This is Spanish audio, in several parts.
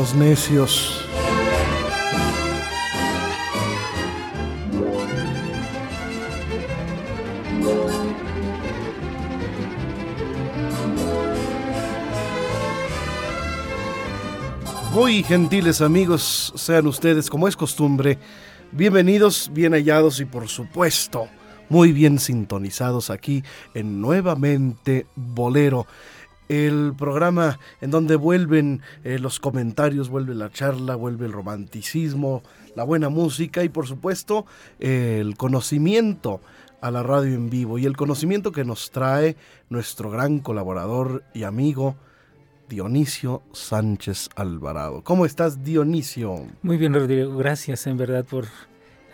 Bohemios necios. Muy gentiles amigos, sean ustedes como es costumbre, bienvenidos, bien hallados y por supuesto muy bien sintonizados aquí en Nuevamente Bolero, el programa en donde vuelven eh, los comentarios, vuelve la charla, vuelve el romanticismo, la buena música y por supuesto el conocimiento a la radio en vivo y el conocimiento que nos trae nuestro gran colaborador y amigo Dionisio Sánchez Alvarado. ¿Cómo estás, Dionisio? Muy bien, Rodrigo. Gracias en verdad por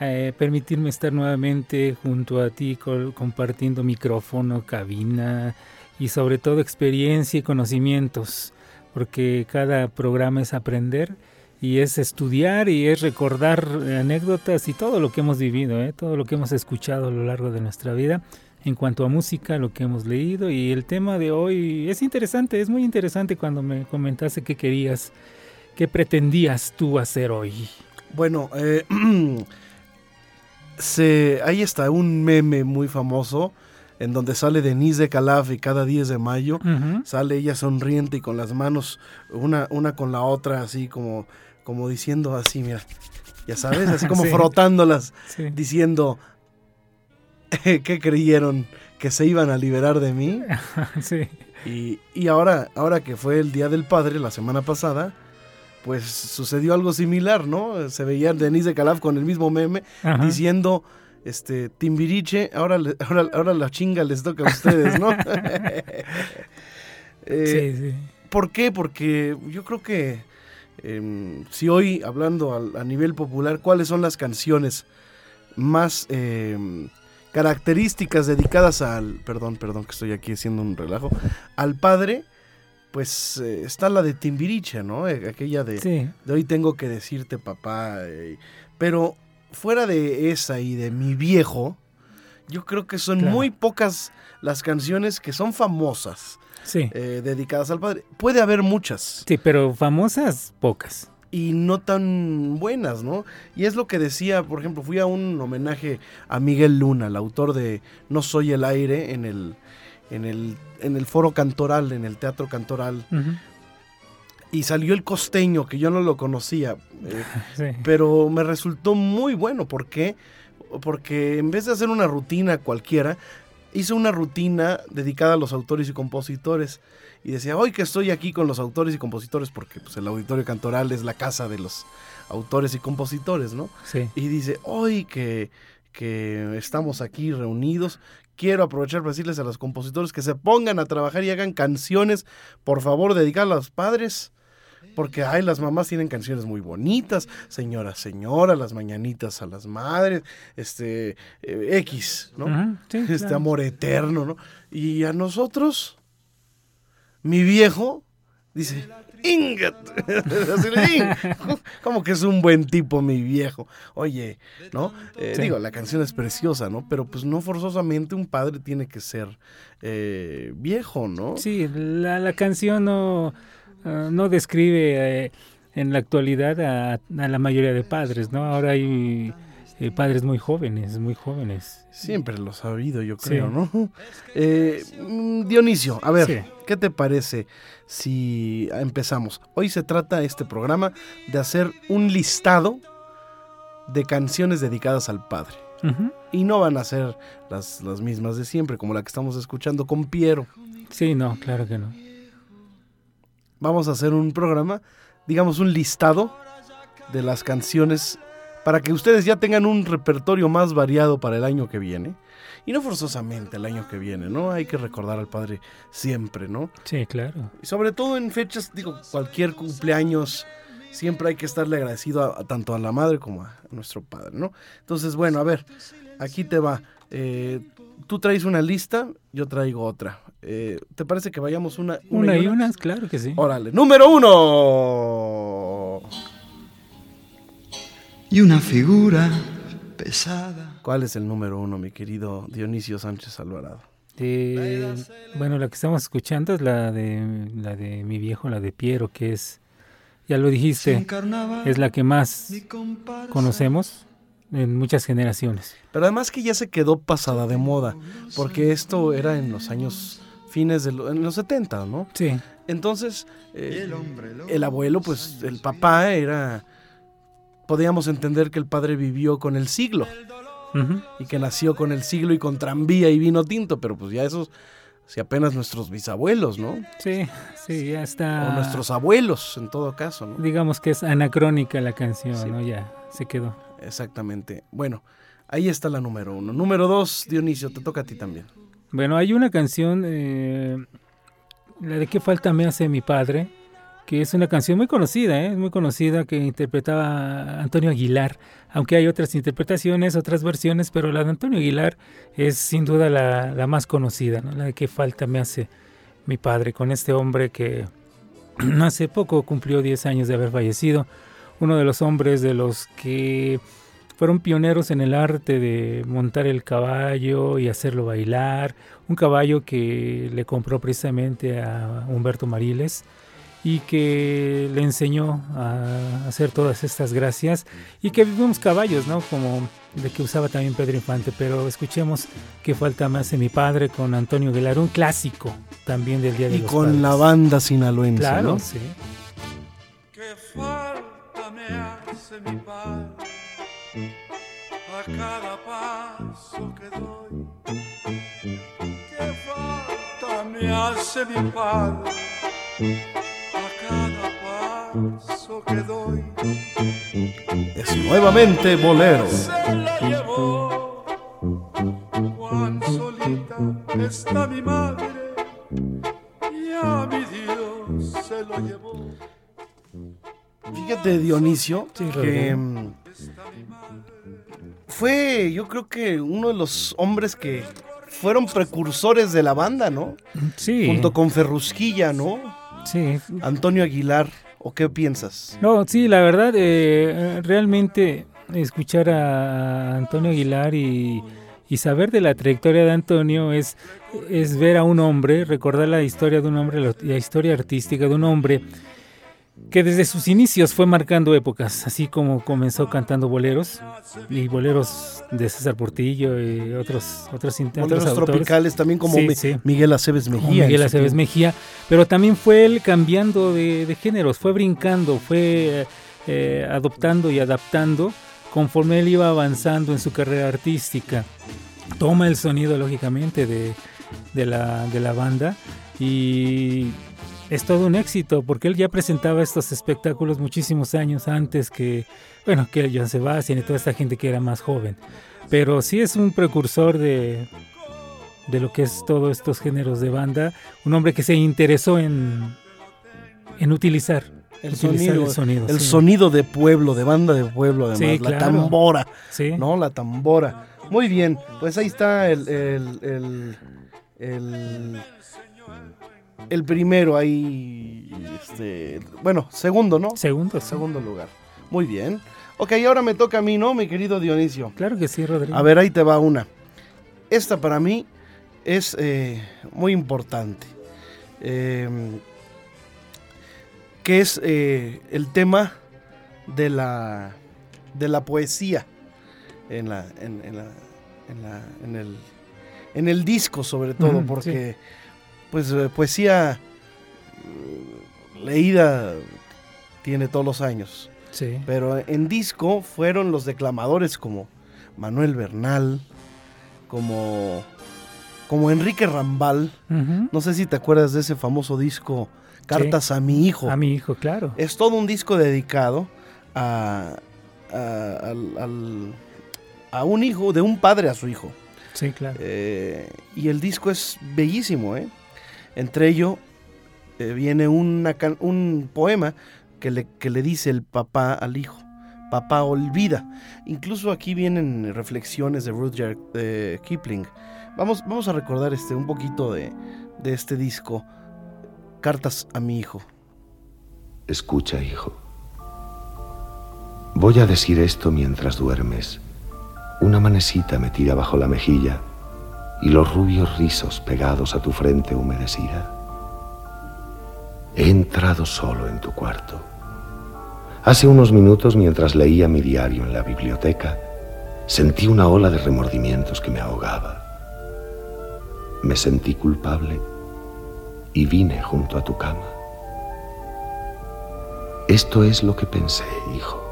eh, permitirme estar nuevamente junto a ti compartiendo micrófono, cabina y sobre todo experiencia y conocimientos, porque cada programa es aprender y es estudiar y es recordar anécdotas y todo lo que hemos vivido, ¿eh? todo lo que hemos escuchado a lo largo de nuestra vida en cuanto a música, lo que hemos leído y el tema de hoy es interesante, es muy interesante cuando me comentaste qué querías, qué pretendías tú hacer hoy. Bueno, eh, se, ahí está un meme muy famoso en donde sale Denise de Calaf y cada 10 de mayo sale ella sonriente y con las manos una, una con la otra así como, como diciendo así, mira, ya sabes, así como frotándolas, diciendo, ¿qué creyeron? ¿Que se iban a liberar de mí? sí. Y, y, ahora, ahora que fue el Día del Padre, la semana pasada, pues sucedió algo similar, ¿no? Se veía Denise de Calaf con el mismo meme diciendo, este, Timbiriche, ahora, ahora, ahora la chinga les toca a ustedes, ¿no? eh, sí, sí. ¿Por qué? Porque yo creo que eh, si hoy, hablando a, a, nivel popular, ¿cuáles son las canciones más eh, características dedicadas al, perdón, perdón que estoy aquí haciendo un relajo, al padre? pues eh, está la de Timbiriche, ¿no? Eh, aquella de, sí. de hoy tengo que decirte papá. Pero fuera de esa y de mi viejo, yo creo que son Claro. muy pocas las canciones que son famosas Sí. eh, dedicadas al padre. Puede haber muchas Sí, pero famosas pocas. y no tan buenas, ¿no? Y es lo que decía, por ejemplo, fui a un homenaje a Miguel Luna, el autor de No soy el aire en el en el en el foro cantoral, en el teatro cantoral Ujú. Y salió el costeño que yo no lo conocía, eh, Sí. pero me resultó muy bueno. ¿Por qué? Porque en vez de hacer una rutina cualquiera, hizo una rutina dedicada a los autores y compositores. Y decía, hoy que estoy aquí con los autores y compositores, porque pues, el auditorio cantoral es la casa de los autores y compositores, ¿no? Sí. Y dice, hoy que, que estamos aquí reunidos, quiero aprovechar para decirles a los compositores que se pongan a trabajar y hagan canciones, por favor, dedicadas a los padres. Porque ay, las mamás tienen canciones muy bonitas, señora, señora, las mañanitas a las madres, este eh, X, ¿no? Sí, Este claro. amor eterno, ¿no? Y a nosotros, mi viejo dice, Ingat. Como que es un buen tipo, mi viejo. Oye, ¿no? Eh, Sí. Digo, la canción es preciosa, ¿no? Pero pues no forzosamente un padre tiene que ser eh, viejo, ¿no? Sí, la, la canción no, ah, no describe eh, en la actualidad a, a la mayoría de padres, ¿no? Ahora hay eh, padres muy jóvenes, muy jóvenes. Siempre lo ha sabido, yo Sí. creo, ¿no? Eh, mm, Dionisio, a ver, Sí. ¿qué te parece si empezamos? Hoy se trata este programa de hacer un listado de canciones dedicadas al padre. Y no van a ser las, las mismas de siempre, como la que estamos escuchando con Piero. Sí, no, claro que no. Vamos a hacer un programa, digamos un listado de las canciones para que ustedes ya tengan un repertorio más variado para el año que viene. Y no forzosamente el año que viene, ¿no? Hay que recordar al padre siempre, ¿no? Sí, claro. Y sobre todo en fechas, digo, cualquier cumpleaños siempre hay que estarle agradecido a, tanto a la madre como a, nuestro padre, ¿no? Entonces, bueno, a ver, aquí te va. Eh, tú traes una lista, yo traigo otra. Eh, ¿Te parece que vayamos una, una, y una? Claro que sí. Órale, número uno. Y una figura pesada. ¿Cuál es el número uno, mi querido Dionisio Sánchez Alvarado? bueno, la que estamos escuchando es la de, la de mi viejo, la de Piero, que es, ya lo dijiste, es la que más conocemos en muchas generaciones. Pero además que ya se quedó pasada de moda, porque esto era en los años fines de en los 70, ¿no? Sí. Entonces, eh, el abuelo, pues el papá era, podíamos entender que el padre vivió con el siglo y que nació con el siglo y con tranvía y vino tinto, pero pues ya esos, si apenas nuestros bisabuelos, ¿no? Sí, sí, ya está. O nuestros abuelos, en todo caso, ¿no? Digamos que es anacrónica la canción, ¿no? Ya, se quedó. Exactamente. Bueno, ahí está la número uno. Número dos, Dionisio, te toca a ti también. Bueno, hay una canción, eh, la de qué falta me hace mi padre, que es una canción muy conocida, ¿eh? muy conocida que interpretaba Antonio Aguilar, aunque hay otras interpretaciones, otras versiones, pero la de Antonio Aguilar es sin duda la, más conocida, ¿no? la de qué falta me hace mi padre con este hombre que hace poco cumplió 10 años de haber fallecido, uno de los hombres de los que fueron pioneros en el arte de montar el caballo y hacerlo bailar, un caballo que le compró precisamente a Humberto Mariles y que le enseñó a hacer todas estas gracias y que vivimos caballos, ¿no? Como de que usaba también Pedro Infante, pero escuchemos que falta más de mi padre con Antonio Aguilar, un clásico también del Día de y con la banda sinaloense, claro, ¿no? sí. ¿Qué falta me hace mi padre a cada paso que doy? ¿Qué falta me hace mi padre? que doy. Es nuevamente bolero. Se la llevó. Cuán solita está mi madre y a mi Dios se lo llevó. Fíjate, Dionisio, que mm, fue, yo creo que uno de los hombres que fueron precursores de la banda, ¿no? Sí. Junto con Ferrusquilla, ¿no? Sí. Antonio Aguilar. ¿O qué piensas? No, sí, la verdad, eh, realmente escuchar a Antonio Aguilar y, saber de la trayectoria de Antonio es, es ver a un hombre, recordar la historia de un hombre, la historia artística de un hombre que desde sus inicios fue marcando épocas, así como comenzó cantando boleros y boleros de César Portillo y otros otros boleros tropicales también como Miguel Aceves Mejía. Miguel Aceves Mejía, pero también fue él cambiando de, géneros, fue brincando, fue eh, adoptando y adaptando conforme él iba avanzando en su carrera artística. Toma el sonido lógicamente de, de la, de la banda y es todo un éxito porque él ya presentaba estos espectáculos muchísimos años antes que, bueno, que John Sebastian y toda esta gente que era más joven. Pero sí es un precursor de, de lo que es todos estos géneros de banda, un hombre que se interesó en, en utilizar el sonido, el sonido, de pueblo, de banda de pueblo, además, la tambora, sí. ¿no? La tambora. Muy bien, pues ahí está el, el, el el primero ahí, este, bueno, segundo, ¿no? Segundo. Segundo lugar. Muy bien. Ok, ahora me toca a mí, ¿no, mi querido Dionisio? Claro que sí, Rodrigo. A ver, ahí te va una. Esta para mí es eh, muy importante. Em, que es eh, el tema de la, de la poesía en, la, en, la, en, la, en, el, en el disco sobre todo, porque pues eh, poesía mm, leída tiene todos los años. Sí. Pero en disco fueron los declamadores como Manuel Bernal, como, como Enrique Rambal. No sé si te acuerdas de ese famoso disco Cartas a mi hijo. A mi hijo, claro. Es todo un disco dedicado a, a un hijo, de un padre a su hijo. Sí, claro. Eh, y el disco es bellísimo, ¿eh? Entre ello eh, viene un poema que le, dice el papá al hijo. Papá olvida. Incluso aquí vienen reflexiones de Rudyard Kipling. Vamos, vamos a recordar este, un poquito de, de este disco, Cartas a mi hijo. Escucha, hijo. Voy a decir esto mientras duermes. Una manecita metida bajo la mejilla y los rubios rizos pegados a tu frente humedecida. He entrado solo en tu cuarto. Hace unos minutos, mientras leía mi diario en la biblioteca, sentí una ola de remordimientos que me ahogaba. Me sentí culpable y vine junto a tu cama. Esto es lo que pensé, hijo.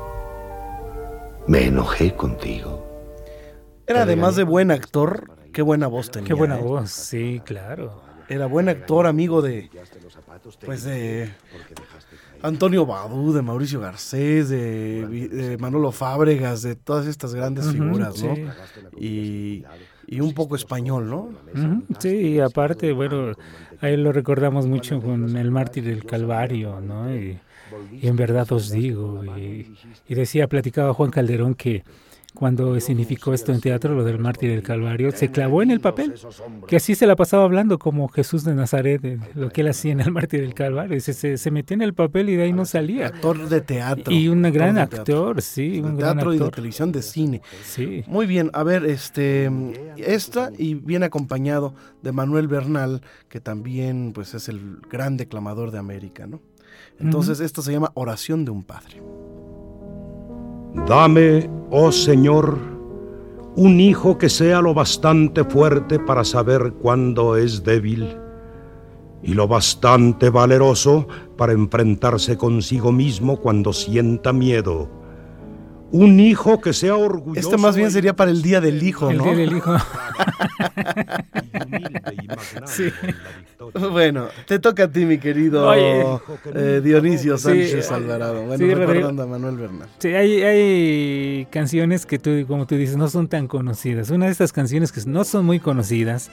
Me enojé contigo. Era además de buen actor, qué buena voz tenía. Qué buena ¿eh? voz, sí, claro. Era buen actor, amigo de, pues de Antonio Badú, de Mauricio Garcés, de, Manolo Fábregas, de todas estas grandes figuras, ¿no? sí. Y, y un poco español, ¿no? Sí, y aparte, bueno, ahí lo recordamos mucho con el mártir del Calvario, ¿no? Y, y en verdad os digo, y, y decía, platicaba Juan Calderón que cuando significó esto en teatro, lo del mártir del Calvario, se clavó en el papel, que así se la pasaba hablando como Jesús de Nazaret, de lo que él hacía en el mártir del Calvario, se, se, en el papel y de ahí no salía. Actor de teatro. Y un gran actor, sí, un gran teatro y de televisión, de cine. Sí. Muy bien, a ver, este, esta y viene acompañado de Manuel Bernal, que también pues es el gran declamador de América, ¿no? Entonces, esto se llama Oración de un Padre. Dame, oh Señor, un hijo que sea lo bastante fuerte para saber cuándo es débil y lo bastante valeroso para enfrentarse consigo mismo cuando sienta miedo. Un hijo que sea orgulloso. Este más bien sería para el Día del Hijo, El ¿no? día del hijo. Sí. Bueno, te toca a ti, mi querido eh, Dionisio Sánchez eh, Alvarado. Bueno, sí, recordando a Manuel Bernal. Sí, hay, hay canciones que tú, como tú dices, no son tan conocidas. Una de estas canciones que no son muy conocidas,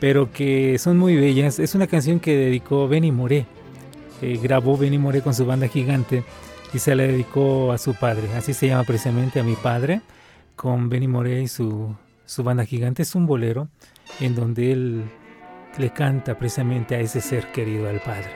pero que son muy bellas, es una canción que dedicó Benny Moré. Eh, grabó Benny Moré con su banda gigante y se la dedicó a su padre. Así se llama precisamente a mi padre, con Benny Moré y su, su banda gigante. Es un bolero en donde él le canta precisamente a ese ser querido, al padre.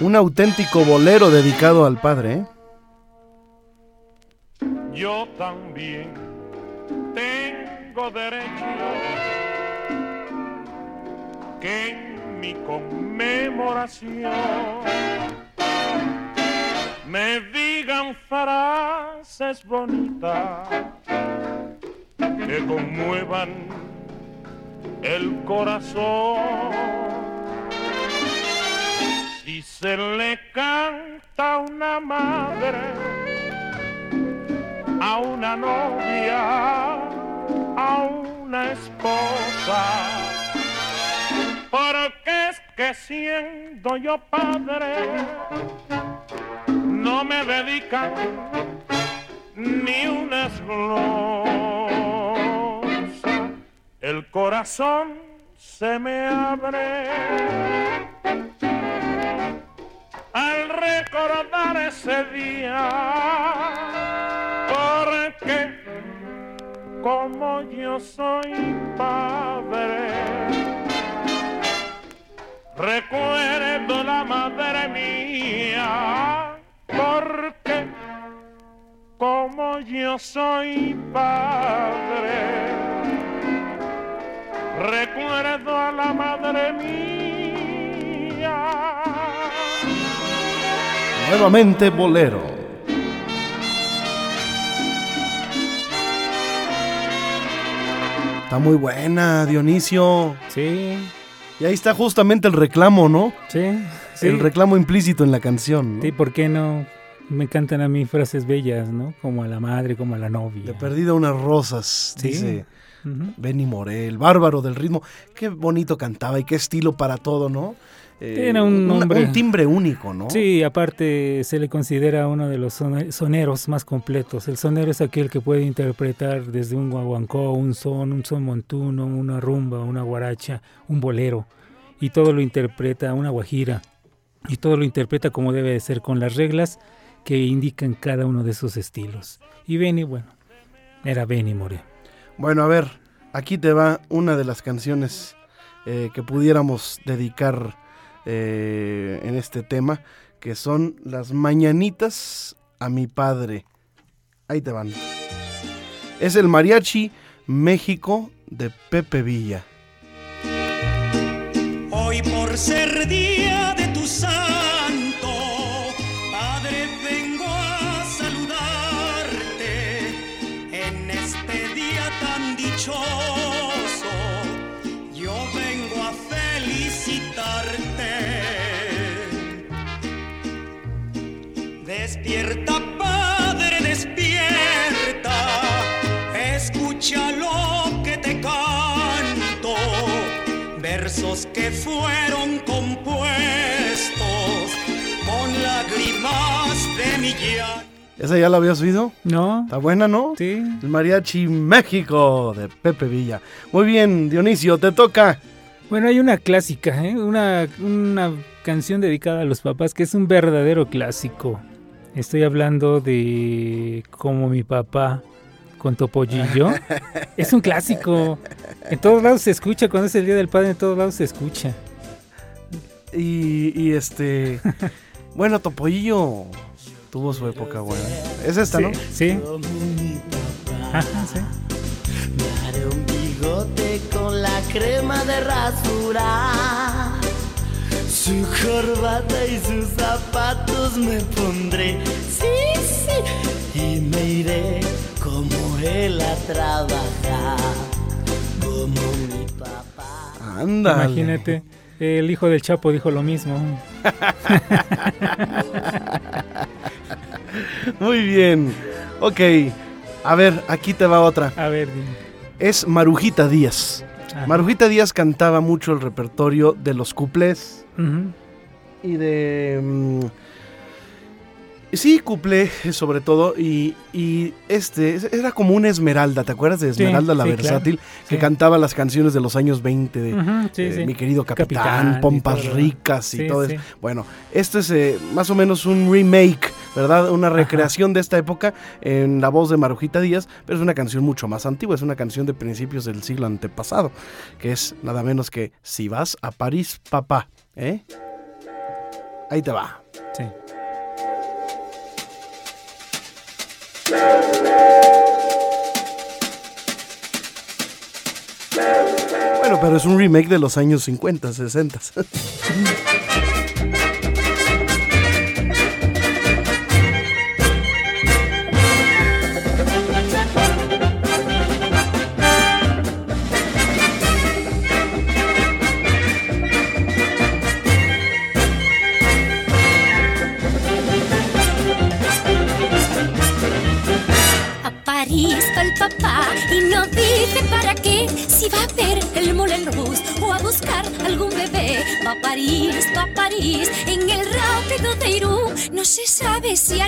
Un auténtico bolero dedicado al padre, ¿eh? También tengo derecho que en mi conmemoración me digan frases bonitas que conmuevan el corazón. Si se le canta a una madre, a una novia, a una esposa. Porque es que siendo yo padre, no me dedican ni una glosa. El corazón se me abre al recordar ese día, como yo soy padre, recuerdo la madre mía, porque como yo soy padre, recuerdo a la madre mía. Nuevamente bolero. Está muy buena, Dionisio. Sí, Y ahí está justamente el reclamo, ¿no? sí, sí. El reclamo implícito en la canción. ¿no? Sí, ¿por qué no me encantan a mí frases bellas, ¿no? Como a la madre, como a la novia. De perdida unas rosas, Sí. dice. Benny Morel, bárbaro del ritmo. Qué bonito cantaba y qué estilo para todo, ¿no? Eh, Era un hombre- un timbre único, ¿no? Sí, aparte se le considera uno de los sone- soneros más completos. El sonero es aquel que puede interpretar desde un guaguancó, un son, un son montuno, una rumba, una guaracha, un bolero. Y todo lo interpreta una guajira. Y todo lo interpreta como debe de ser, con las reglas que indican cada uno de esos estilos. Y Benny, bueno, era Benny More. Bueno, a ver, aquí te va una de las canciones eh, que pudiéramos dedicar eh, en este tema, que son las mañanitas a mi padre. Ahí te van. Es el Mariachi México de Pepe Villa. Hoy por ser día fueron compuestos con lágrimas de mi llanto. ¿Esa ya la habías oído? ¿No? Está buena, ¿no? Sí. El Mariachi México de Pepe Villa. Muy bien, Dionisio, te toca. Bueno, hay una clásica, ¿eh? una, una canción dedicada a los papás que es un verdadero clásico. Estoy hablando de como mi papá con Topollillo. es un clásico. En todos lados se escucha, cuando es el Día del Padre, en todos lados se escucha. Y, y este. bueno, Topollillo tuvo su época buena. Es esta, ¿no? Sí. Ajá, sí. Me haré un bigote con la crema de rasurar. Su corbata y sus zapatos me pondré. Sí, sí. Y me iré como él a trabajar. Como mi papá. Ándale. Imagínate, el hijo del Chapo dijo lo mismo. Muy bien. Ok. A ver, aquí te va otra. A ver, dime. Es Marujita Díaz. Ajá. Marujita Díaz cantaba mucho el repertorio de los cuplés y de... mm, sí, cuplé sobre todo y, y este era como una Esmeralda, ¿te acuerdas de Sí, Esmeralda la sí, versátil? claro. Que Sí. cantaba las canciones de los años 20 de eh. Mi querido Capitán, Capitán y Pompas todo. Ricas y todo eso. Bueno, esto es eh, más o menos un remake, ¿verdad? Una recreación de esta época en la voz de Marujita Díaz, pero es una canción mucho más antigua, es una canción de principios del siglo antepasado, que es nada menos que Si vas a París, papá, ¿eh? Ahí te va. Sí. Bueno, pero es un remake de los años 50, 60.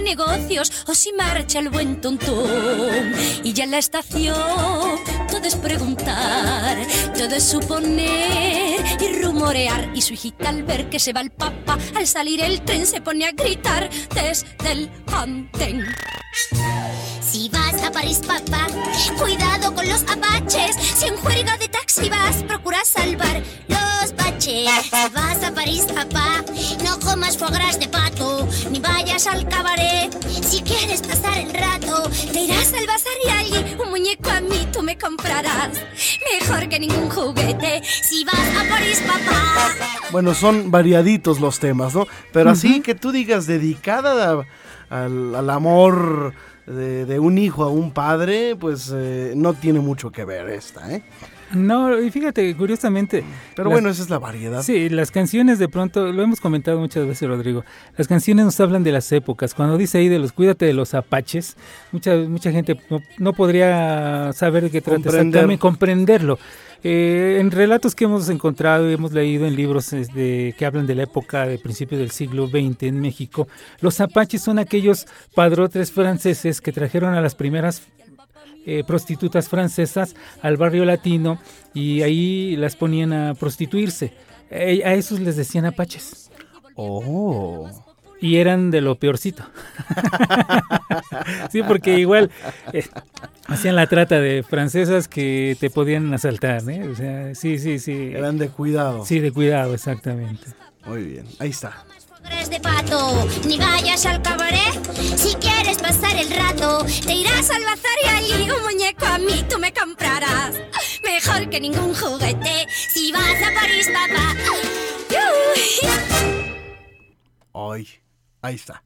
negocios o si marcha el buen tontón. Y ya en la estación todo es preguntar, todo es suponer y rumorear. Y su hijita al ver que se va el papá, al salir el tren se pone a gritar desde el andén. Si vas a París, papá, cuidado con los apaches. Si en juerga de taxi vas, procura salvar los Si vas a París, papá, no comas foie gras de pato, ni vayas al cabaret. Si quieres pasar el rato, te irás al bazar y allí un muñeco a mí tú me comprarás. Mejor que ningún juguete. Si vas a París, papá. Bueno, son variaditos los temas, ¿no? Pero así que tú digas dedicada a- al, al amor de, de un hijo a un padre, pues eh, no tiene mucho que ver esta, ¿eh? No, y fíjate, curiosamente. Pero bueno, esa es la variedad. Sí, las canciones de pronto, lo hemos comentado muchas veces, Rodrigo. Las canciones nos hablan de las épocas. Cuando dice ahí de los cuídate de los apaches, mucha, mucha gente no, no podría saber de qué trata Comprender. exactamente, comprenderlo. Eh, en relatos que hemos encontrado y hemos leído en libros este, que hablan de la época de principios del siglo XX en México, los apaches son aquellos padrotes franceses que trajeron a las primeras eh, prostitutas francesas al barrio latino y ahí las ponían a prostituirse. Eh, a esos les decían apaches. Oh. Y eran de lo peorcito. sí, porque igual eh, hacían la trata de francesas que te podían asaltar, ¿eh? O sea, sí, sí, sí. Eran de cuidado. Sí, de cuidado, exactamente. Muy bien, ahí está. Eres de pato, ni vayas al cabaret. Si quieres pasar el rato, te irás al bazar y allí un muñeco a mí tú me comprarás. Mejor que ningún juguete. Si vas a París, papá. Ay, ahí está.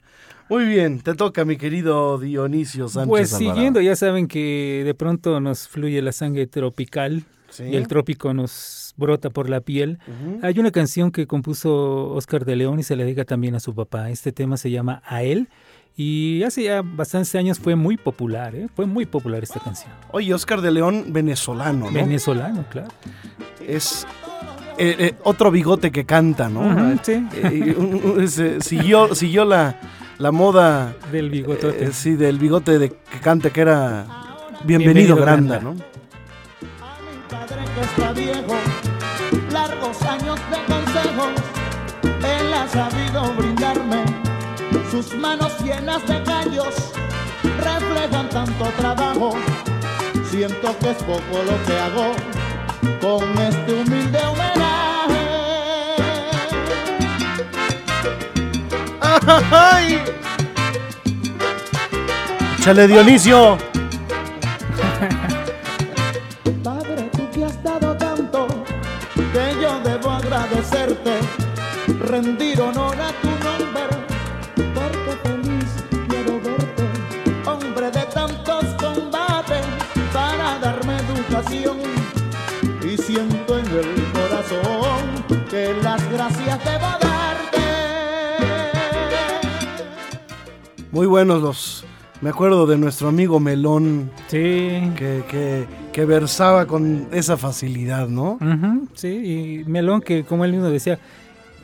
Muy bien, te toca, mi querido Dionisio Sánchez. Pues Alvarado. siguiendo, ya saben que de pronto nos fluye la sangre tropical Sí. y el trópico nos brota por la piel. Hay una canción que compuso Oscar de León y se le dedica también a su papá. Este tema se llama A él y hace ya bastantes años fue muy popular, ¿eh? fue muy popular esta canción. Oye, Oscar de León, venezolano, ¿no? Venezolano, claro. es eh, eh, otro bigote que canta, ¿no? Sí. Eh, siguió, siguió la, la moda Del bigotote. eh, sí, del bigote de que canta que era Bienvenido, Bienvenido, Granda, Granda. ¿no? Que está viejo, largos años de consejos, él ha sabido brindarme. Sus manos llenas de callos reflejan tanto trabajo. Siento que es poco lo que hago con este humilde homenaje. ¡Ay! ¡Chale, Dionisio! Me acuerdo de nuestro amigo Melón. Sí. Que, que, que versaba con esa facilidad, ¿no? Sí, y Melón que como él mismo decía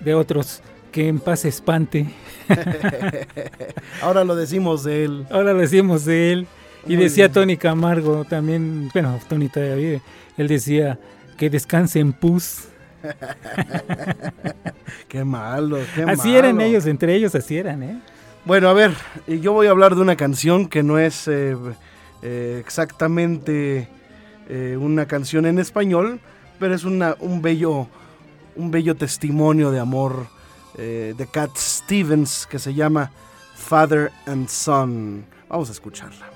de otros, que en paz espante. Ahora lo decimos de él. Ahora lo decimos de él. Y Muy decía bien. Tony Camargo también, bueno, Tony todavía vive, él decía que descanse en pus. Qué malo, qué así malo. eran ellos, entre ellos así eran, ¿eh? Bueno, a ver, yo voy a hablar de una canción que no es eh, eh, exactamente eh, una canción en español, pero es una, un, bello, un bello testimonio de amor de Cat Stevens que se llama Father and Son. Vamos a escucharla.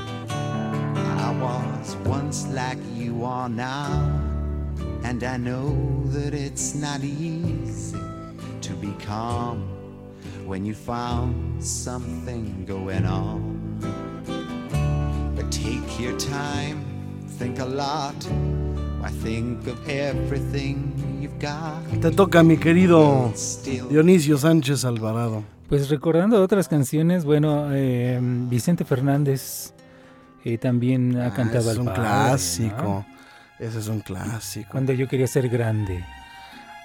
I was once like you are now, and I know that it's not easy to be calm when you found something going on. But take your time, think a lot. Why think of everything you've got? Te toca, mi querido Dionisio Sánchez Alvarado. Pues recordando otras canciones, bueno, eh, Vicente Fernández eh, también ha Ah, cantado al es un padre, clásico. ¿no? Ese es un clásico. Cuando yo quería ser grande.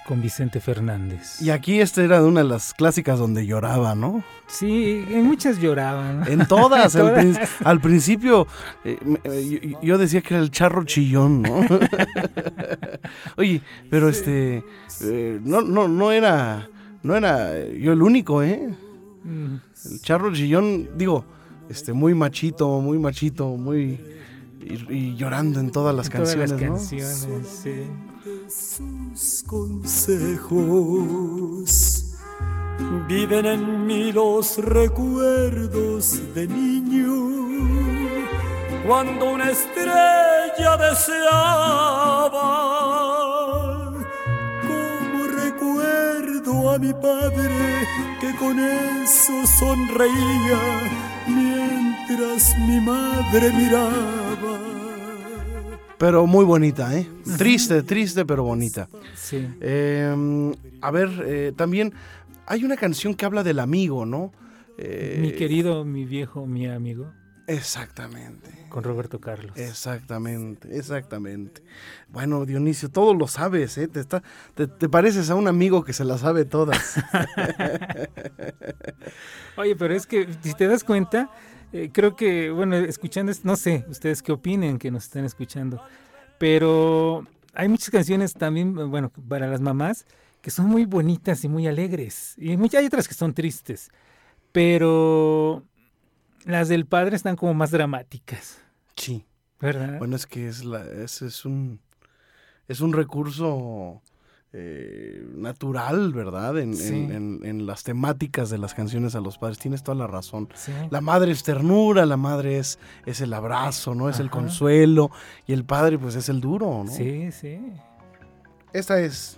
con Vicente Fernández. Y aquí esta era una de las clásicas donde lloraba, ¿no? Sí, en muchas lloraban. En todas. al, prin- al principio eh, eh, yo, yo decía que era el charro chillón, ¿no? Oye, pero este eh, no, no, no era no era yo el único, ¿eh? Mm, El charro chillón, digo, este muy machito, muy machito, muy y, y llorando en todas las en todas canciones, las ¿no? canciones, sí. sus consejos. Viven en mí los recuerdos de niño, cuando una estrella deseaba. Recuerdo a mi padre que con eso sonreía mientras mi madre miraba. Pero muy bonita, ¿eh? Triste, triste, pero bonita. Sí. Eh, a ver, eh, también hay una canción que habla del amigo, ¿no? Eh, mi querido, mi viejo, mi amigo. Exactamente. Con Roberto Carlos. Exactamente, exactamente. Bueno, Dionisio, todo lo sabes, ¿eh? Te, está, te, te pareces a un amigo que se las sabe todas. Oye, pero es que si te das cuenta, eh, creo que, bueno, escuchando, no sé, ustedes qué opinen que nos están escuchando, pero hay muchas canciones también, bueno, para las mamás, que son muy bonitas y muy alegres, y hay otras que son tristes, pero las del padre están como más dramáticas. Sí. ¿Verdad? Bueno, es que es, la, es, es un, es un recurso eh, natural, ¿verdad? En, Sí. en- en- en las temáticas de las canciones a los padres. Tienes toda la razón. Sí. La madre es ternura, la madre es, es el abrazo, ¿no? Es el consuelo. Y el padre, pues, es el duro, ¿no? Sí, sí. Esta es.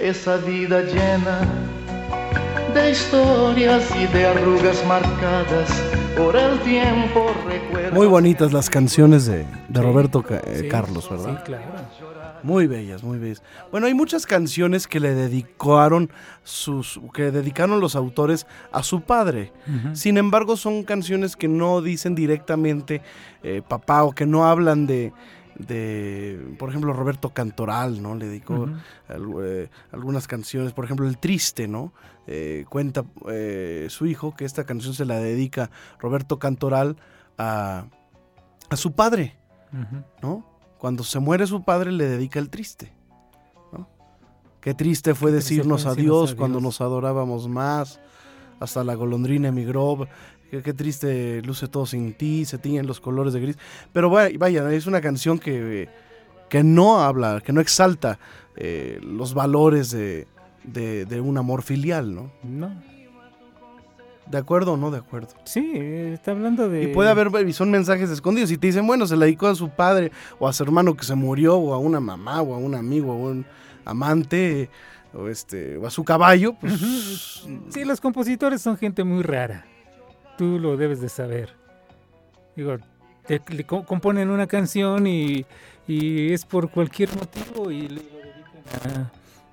esa vida llena de historias y de arrugas marcadas por el tiempo. Recuerdo Muy bonitas las canciones de, de Roberto Ca- eh, Sí, Carlos, Sí, ¿verdad? claro. Muy bellas, muy bellas. Bueno, hay muchas canciones que le dedicaron sus, que dedicaron los autores a su padre. Sin embargo, son canciones que no dicen directamente eh, papá o que no hablan de, de, por ejemplo, Roberto Cantoral, ¿no? Le dedicó al- eh, algunas canciones, por ejemplo, El Triste, ¿no? Eh, cuenta eh, su hijo que esta canción se la dedica Roberto Cantoral a, a su padre. ¿no? Cuando se muere su padre le dedica el triste, ¿no? Qué triste fue Qué triste decirnos fue adiós decirnos cuando nos adorábamos más, hasta la golondrina emigró, qué, qué triste luce todo sin ti, se tiñen los colores de gris. Pero vaya, vaya, es una canción que, que no habla, que no exalta eh, los valores de, de- de un amor filial, ¿no? No. ¿De acuerdo o no de acuerdo? Sí, está hablando de... Y puede haber, y son mensajes escondidos. Y te dicen, bueno, se la dedicó a su padre, o a su hermano que se murió, o a una mamá, o a un amigo, o a un amante, o, este, o a su caballo. Pues, Sí, los compositores son gente muy rara. Tú lo debes de saber. Digo, te- le co- componen una canción y, y es por cualquier motivo y lo dedican a,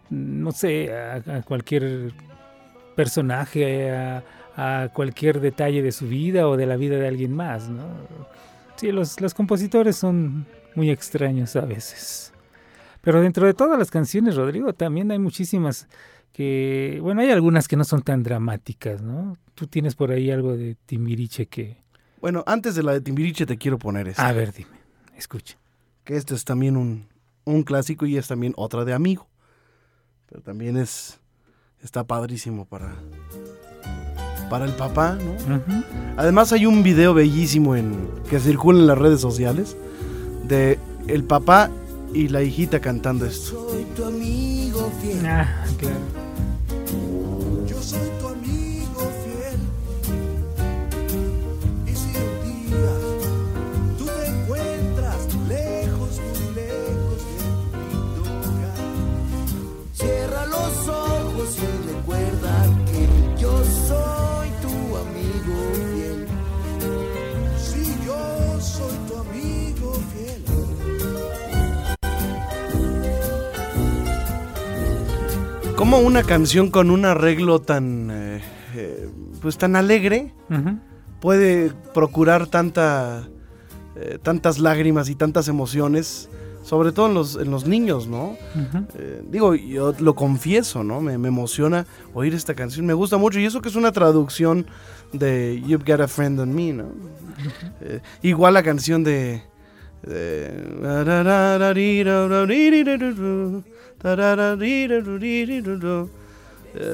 no sé, a, a cualquier personaje, a, a cualquier detalle de su vida o de la vida de alguien más, ¿no? Sí, los, los compositores son muy extraños a veces. Pero dentro de todas las canciones, Rodrigo, también hay muchísimas que, bueno, hay algunas que no son tan dramáticas, ¿no? Tú tienes por ahí algo de Timbiriche que... bueno, antes de la de Timbiriche te quiero poner esta. A ver, dime, escucha. Que este es también un, un clásico y es también otra de amigo. Pero también es, está padrísimo para, para el papá, ¿no? Además hay un video bellísimo en, que circula en las redes sociales de el papá y la hijita cantando esto. Soy tu amigo fiel. Ah, claro. ¿Cómo una canción con un arreglo tan, eh, eh, pues tan alegre puede procurar tanta, eh, tantas lágrimas y tantas emociones, sobre todo en los, en los niños, ¿no? Digo, yo lo confieso, ¿no? Me, me emociona oír esta canción, me gusta mucho y eso que es una traducción de You've Got a Friend on Me, ¿no? Igual la canción de... de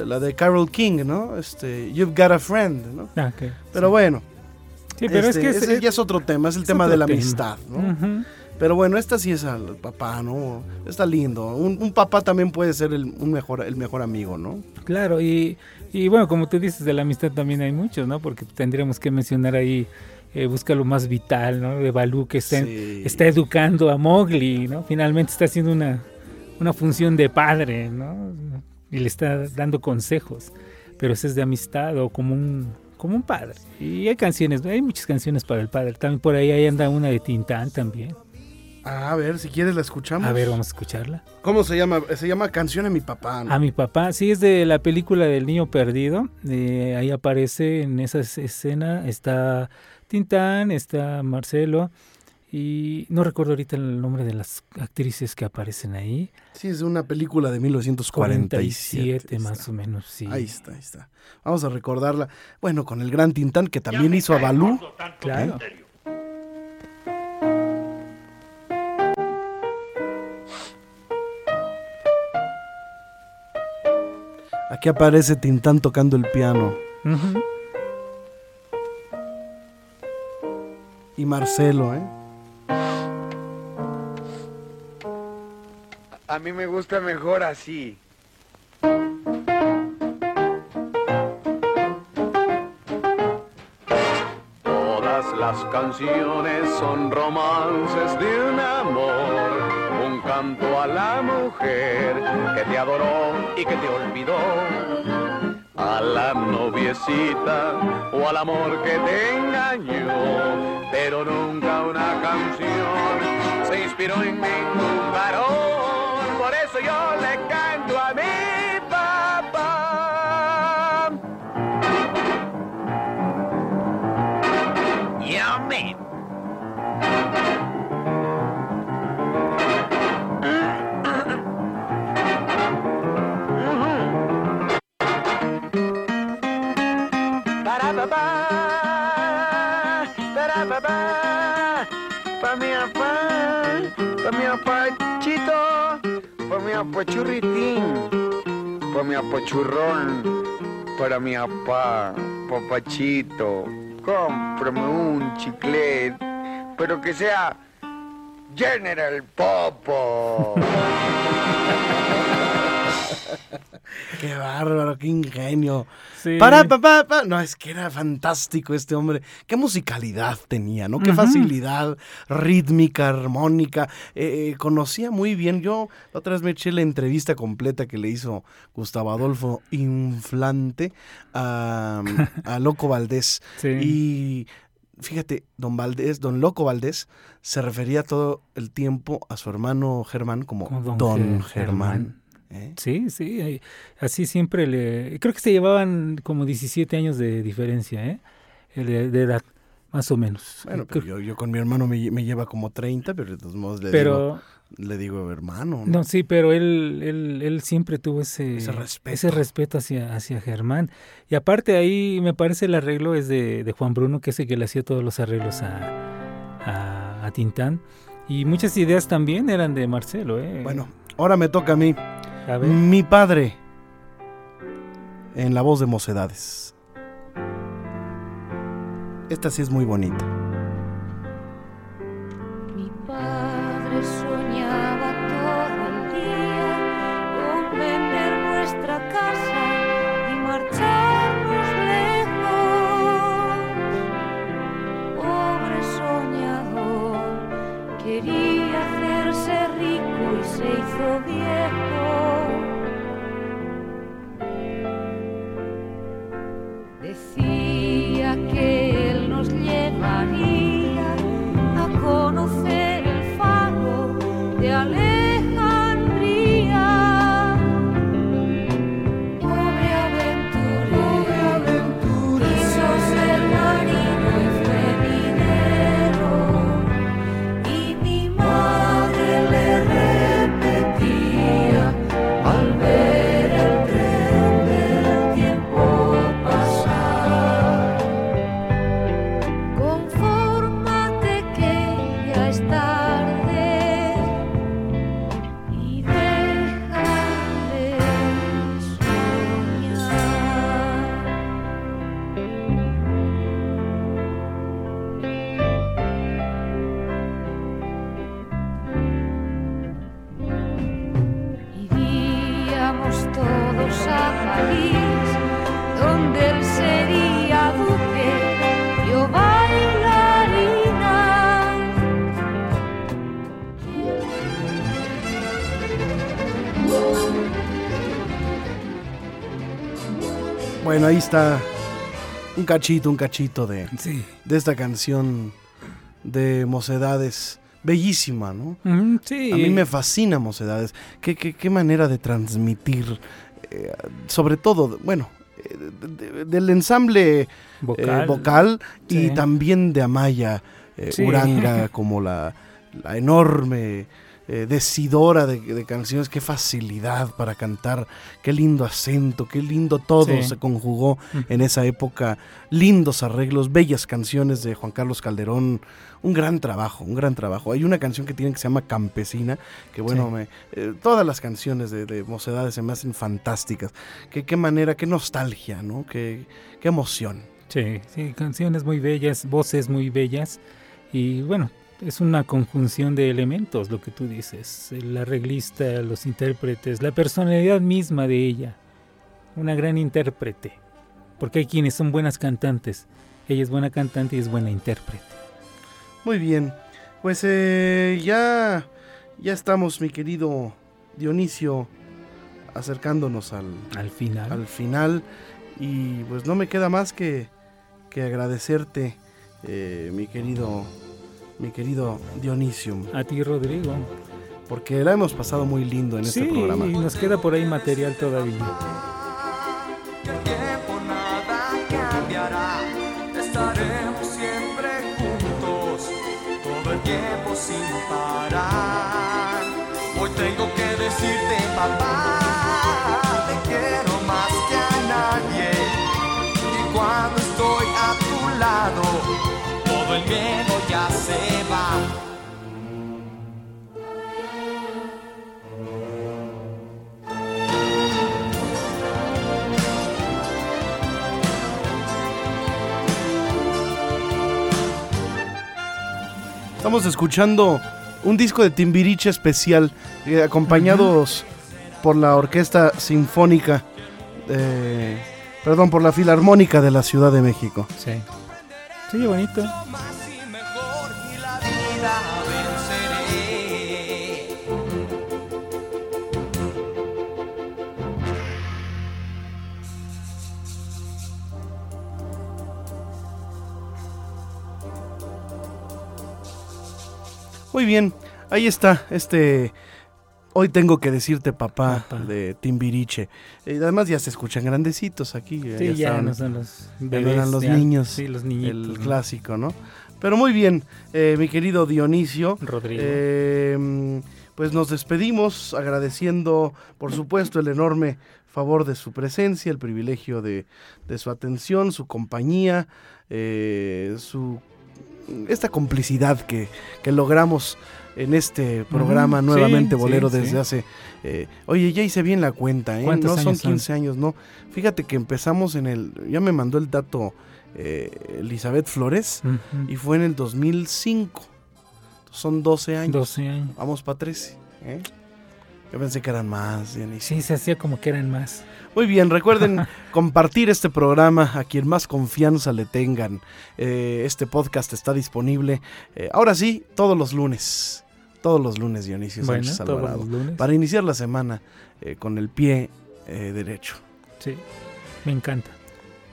la de Carol King, ¿no? Este, You've Got a Friend, ¿no? Ah, ok. Pero bueno. Sí, pero es este, que es- ese es- ya es otro tema, es el es tema de la tema. amistad, ¿no? Pero bueno, esta sí es al papá, ¿no? Está lindo. Un, un papá también puede ser el, un mejor, el mejor amigo, ¿no? Claro, y, y bueno, como tú dices, de la amistad también hay muchos, ¿no? Porque tendríamos que mencionar ahí, eh, busca lo más vital, ¿no? De Balú, que está, Sí. está educando a Mowgli, ¿no? Finalmente está haciendo una, una función de padre, ¿no? Y le está dando consejos, pero ese es de amistad o como un, como un padre. Y hay canciones, hay muchas canciones para el padre. También por ahí, ahí anda una de Tintán también. Ah, a ver, si quieres la escuchamos. A ver, vamos a escucharla. ¿Cómo se llama? Se llama Canción a mi papá. ¿no? A mi papá, sí, es de la película del niño perdido. eh, ahí aparece en esa es- escena, está Tintán, está Marcelo, y no recuerdo ahorita el nombre de las actrices que aparecen ahí. Sí, es una película de 1947. 47 más o menos, sí. Ahí está, ahí está. Vamos a recordarla. Bueno, con el gran Tintán que también hizo a Balú. Claro. Aquí aparece Tintán tocando el piano. Y Marcelo, ¿eh? A mí me gusta mejor así. Todas las canciones son romances de un amor, un canto a la mujer que te adoró y que te olvidó, a la noviecita o al amor que te engañó, pero nunca una canción se inspiró en ningún varón, por eso yo le canto a mi apachurritín, pa mi apachurrón, para mi papá, papachito, cómprame un chiclet, pero que sea General Popo. Qué bárbaro, qué ingenio. Sí. Para, pa, pa, pa. No, es que era fantástico este hombre. Qué musicalidad tenía, ¿no? Qué facilidad rítmica, armónica. Eh, eh, conocía muy bien. Yo la otra vez me eché la entrevista completa que le hizo Gustavo Adolfo Inflante a, a Loco Valdés. Sí. Y fíjate, don Valdés, don Loco Valdés, se refería todo el tiempo a su hermano Germán como, Como don don, Ge- Germán. ¿Eh? Sí, sí, así siempre le... Creo que se llevaban como 17 años de diferencia, ¿eh? De, de edad, más o menos. Bueno, pero yo, yo con mi hermano me, lle- me lleva como 30, pero de todos modos le, Pero- digo, le digo hermano. No, sí, pero él, él, él siempre tuvo ese, Ese respeto. ese respeto hacia, hacia Germán. Y aparte ahí me parece el arreglo es de, de Juan Bruno, que es el que le hacía todos los arreglos a, a, a Tintán. Y muchas ideas también eran de Marcelo. ¿eh? Bueno, ahora me toca a mí. Mi padre, en la voz de Mocedades. Esta sí es muy bonita. Bueno, ahí está un cachito, un cachito de, Sí. de esta canción de Mocedades. Bellísima, ¿no? Sí. A mí me fascina Mocedades. Qué, qué, qué manera de transmitir, eh, sobre todo, bueno, eh, de- de- del ensamble eh, Vocal. y también de Amaya eh, Sí. Uranga como la, la enorme eh, decidora de, de canciones. Qué facilidad para cantar, qué lindo acento, qué lindo todo Sí. se conjugó Mm. en esa época. Lindos arreglos, bellas canciones de Juan Carlos Calderón. Un gran trabajo, un gran trabajo. Hay una canción que tiene que se llama Campesina, que bueno, Sí. me, eh, todas las canciones de, de Mocedades se me hacen fantásticas. Qué, qué manera, qué nostalgia, ¿no? Qué, qué emoción. Sí, sí, canciones muy bellas, voces muy bellas y bueno, es una conjunción de elementos lo que tú dices, el arreglista, los intérpretes, la personalidad misma de ella, una gran intérprete, porque hay quienes son buenas cantantes, ella es buena cantante y es buena intérprete. Muy bien, pues eh, ya, ya estamos, mi querido Dionisio, acercándonos al, al final. Al final y pues no me queda más que, que agradecerte, eh, mi querido, mi querido Dionisio. A ti, Rodrigo. Porque la hemos pasado muy lindo en sí, este programa. y nos queda por ahí material todavía. tiempo nada cambiará. Estaremos siempre juntos, todo el tiempo sin parar. Hoy tengo que decirte, papá, te quiero más que a nadie. Y cuando estoy a tu lado, Estamos escuchando un disco de Timbiriche especial, eh, acompañados por la Orquesta Sinfónica, eh, perdón, por la Filarmónica de la Ciudad de México. Sí. Sí, bonito. Muy bien, ahí está este... Hoy tengo que decirte papá, de Timbiriche. Eh, además ya se escuchan grandecitos aquí. Sí, ya estaban- no son los ya bebés, eran los ya. niños. Sí, los niñitos, El clásico, ¿no? Pero muy bien, eh, mi querido Dionisio. Rodrigo. eh, pues nos despedimos agradeciendo, por supuesto, el enorme favor de su presencia, el privilegio de, de su atención, su compañía, eh, su esta complicidad que, que logramos en este programa nuevamente sí, bolero sí, desde sí. hace eh, oye ya hice bien la cuenta ¿eh? ¿Cuántos no son años son? 15 años no fíjate que empezamos en el ya me mandó el dato eh, Elizabeth Flores y fue en el 2005 son 12 años 12 años. vamos para 13 ¿eh? Yo pensé que eran más Dionisio. Sí, se hacía como que eran más. Muy bien, recuerden compartir este programa a quien más confianza le tengan. Eh, este podcast está disponible, eh, ahora sí, todos los lunes. Todos los lunes, Dionisio Bueno, Sánchez todos los lunes. Para iniciar la semana eh, con el pie derecho. Sí, me encanta.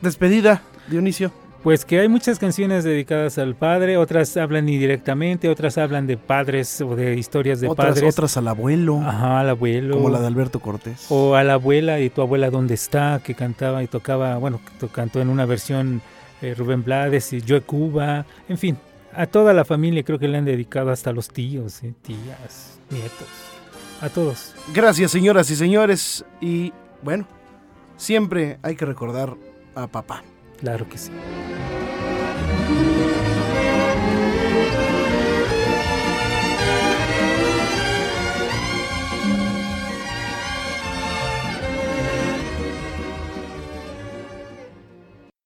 Despedida, Dionisio. Pues que hay muchas canciones dedicadas al padre, otras hablan indirectamente, otras hablan de padres o de historias de Otras, padres. otras al abuelo, Ajá, al abuelo. como la de Alberto Cortés. O a la abuela y tu abuela dónde está, que cantaba y tocaba, bueno, que cantó en una versión eh, Rubén Blades y Yo Cuba, en fin, a toda la familia creo que le han dedicado hasta los tíos, eh, tías, nietos, a todos. Gracias, señoras y señores. Y bueno, siempre hay que recordar a papá. Claro que sí.